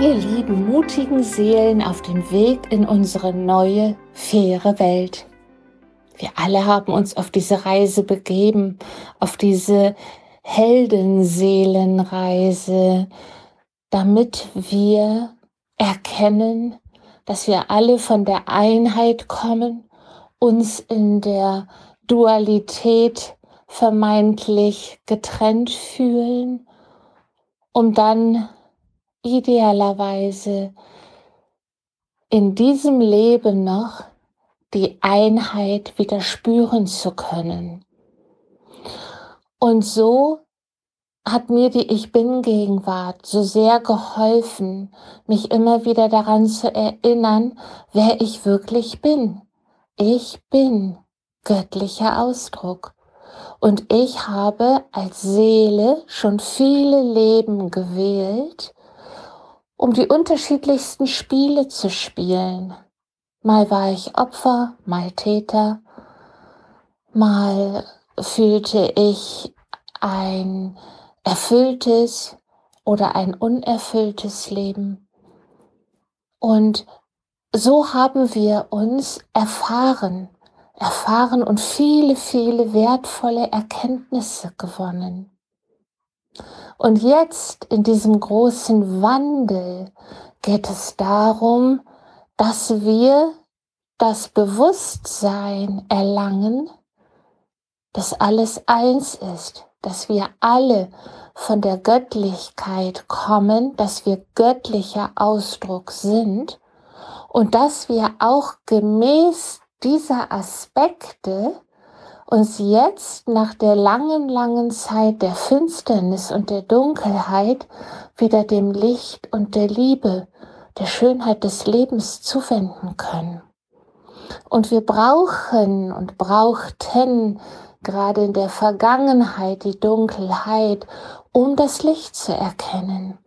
ihr lieben, mutigen Seelen auf dem Weg in unsere neue, faire Welt. Wir alle haben uns auf diese Reise begeben, auf diese Heldenseelenreise, damit wir erkennen, dass wir alle von der Einheit kommen, uns in der Dualität vermeintlich getrennt fühlen, um dann idealerweise in diesem Leben noch die Einheit wieder spüren zu können. Und so hat mir die Ich bin Gegenwart so sehr geholfen, mich immer wieder daran zu erinnern, wer ich wirklich bin. Ich bin göttlicher Ausdruck. Und ich habe als Seele schon viele Leben gewählt, um die unterschiedlichsten Spiele zu spielen. Mal war ich Opfer, mal Täter, mal fühlte ich ein erfülltes oder ein unerfülltes Leben. Und so haben wir uns erfahren, erfahren und viele, viele wertvolle Erkenntnisse gewonnen. Und jetzt in diesem großen Wandel geht es darum, dass wir das Bewusstsein erlangen, dass alles eins ist, dass wir alle von der Göttlichkeit kommen, dass wir göttlicher Ausdruck sind und dass wir auch gemäß dieser Aspekte uns jetzt nach der langen, langen Zeit der Finsternis und der Dunkelheit wieder dem Licht und der Liebe, der Schönheit des Lebens zuwenden können. Und wir brauchen und brauchten gerade in der Vergangenheit die Dunkelheit, um das Licht zu erkennen.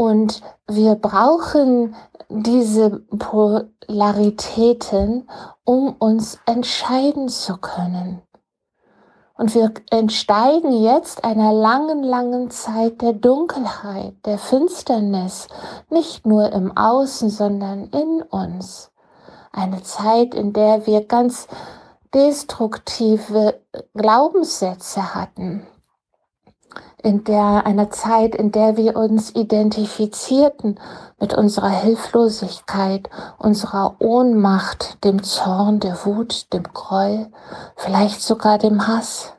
Und wir brauchen diese Polaritäten, um uns entscheiden zu können. Und wir entsteigen jetzt einer langen, langen Zeit der Dunkelheit, der Finsternis, nicht nur im Außen, sondern in uns. Eine Zeit, in der wir ganz destruktive Glaubenssätze hatten, in der einer Zeit, in der wir uns identifizierten mit unserer Hilflosigkeit, unserer Ohnmacht, dem Zorn, der Wut, dem Groll, vielleicht sogar dem Hass.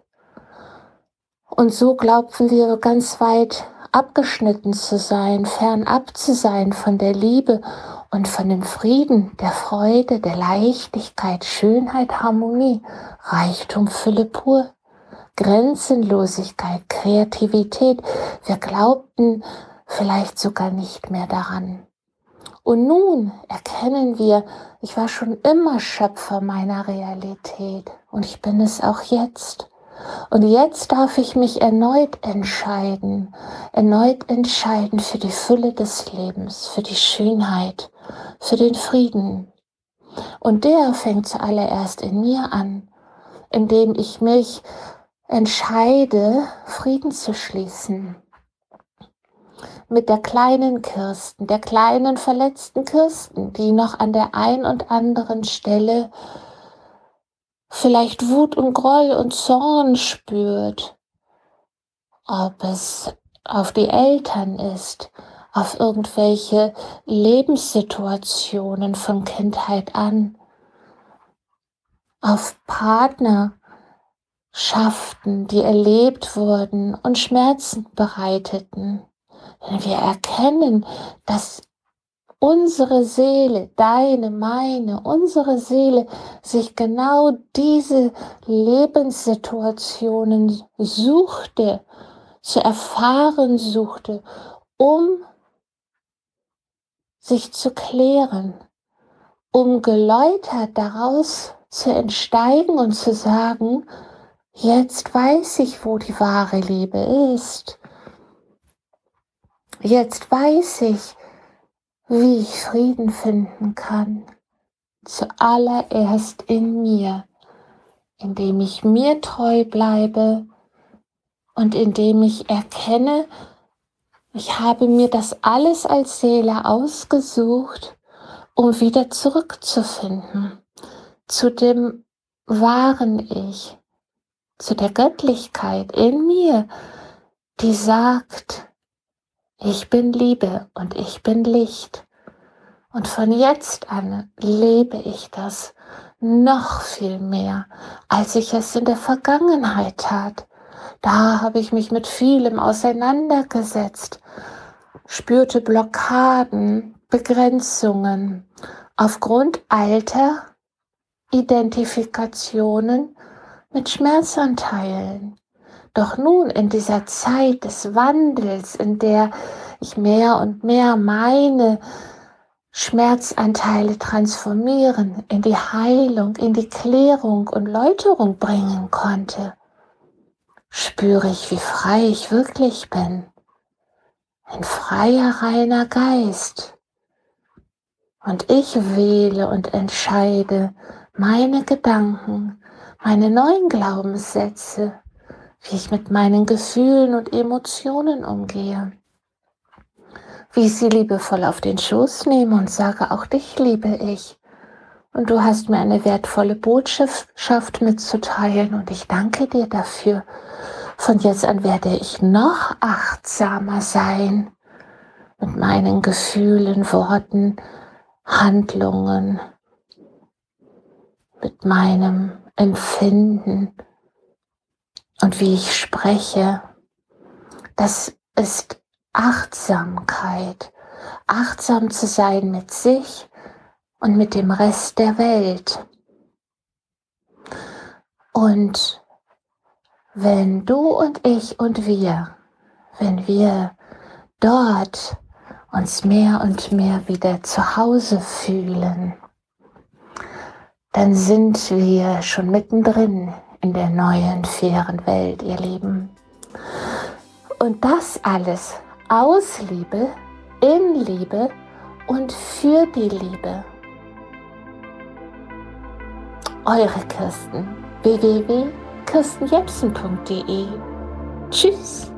Und so glaubten wir ganz weit abgeschnitten zu sein, fernab zu sein von der Liebe und von dem Frieden, der Freude, der Leichtigkeit, Schönheit, Harmonie, Reichtum, Fülle pur. Grenzenlosigkeit, Kreativität. Wir glaubten vielleicht sogar nicht mehr daran. Und nun erkennen wir, ich war schon immer Schöpfer meiner Realität und ich bin es auch jetzt. Und jetzt darf ich mich erneut entscheiden, erneut entscheiden für die Fülle des Lebens, für die Schönheit, für den Frieden. Und der fängt zuallererst in mir an, indem ich mich entscheide, Frieden zu schließen mit der kleinen Kirsten, der kleinen verletzten Kirsten, die noch an der ein und anderen Stelle vielleicht Wut und Groll und Zorn spürt, ob es auf die Eltern ist, auf irgendwelche Lebenssituationen von Kindheit an, auf Partner, schafften, die erlebt wurden und Schmerzen bereiteten. Wenn wir erkennen, dass unsere Seele, deine, meine, unsere Seele sich genau diese Lebenssituationen suchte, zu erfahren suchte, um sich zu klären, um geläutert daraus zu entsteigen und zu sagen, Jetzt weiß ich, wo die wahre Liebe ist. Jetzt weiß ich, wie ich Frieden finden kann. Zuallererst in mir, indem ich mir treu bleibe und indem ich erkenne, Ich habe mir das alles als Seele ausgesucht, um wieder zurückzufinden zu dem wahren Ich, zu der Göttlichkeit in mir, die sagt, ich bin Liebe und ich bin Licht. Und von jetzt an lebe ich das noch viel mehr, als ich es in der Vergangenheit tat. Da habe ich mich mit vielem auseinandergesetzt, spürte Blockaden, Begrenzungen aufgrund alter Identifikationen mit Schmerzanteilen. Doch nun in dieser Zeit des Wandels, in der ich mehr und mehr meine Schmerzanteile transformieren, in die Heilung, in die Klärung und Läuterung bringen konnte, spüre ich, wie frei ich wirklich bin. Ein freier, reiner Geist. Und ich wähle und entscheide meine Gedanken, meine neuen Glaubenssätze, wie ich mit meinen Gefühlen und Emotionen umgehe, wie ich sie liebevoll auf den Schoß nehme und sage, auch dich liebe ich. Und du hast mir eine wertvolle Botschaft mitzuteilen und ich danke dir dafür. Von jetzt an werde ich noch achtsamer sein mit meinen Gefühlen, Worten, Handlungen, mit meinem Empfinden und wie ich spreche. Das ist Achtsamkeit. Achtsam zu sein mit sich und mit dem Rest der Welt. Und wenn du und ich und wir, wenn wir dort uns mehr und mehr wieder zu Hause fühlen, dann sind wir schon mittendrin in der neuen, fairen Welt, ihr Lieben. Und das alles aus Liebe, in Liebe und für die Liebe. Eure Kirsten www.kirstenjepsen.de Tschüss.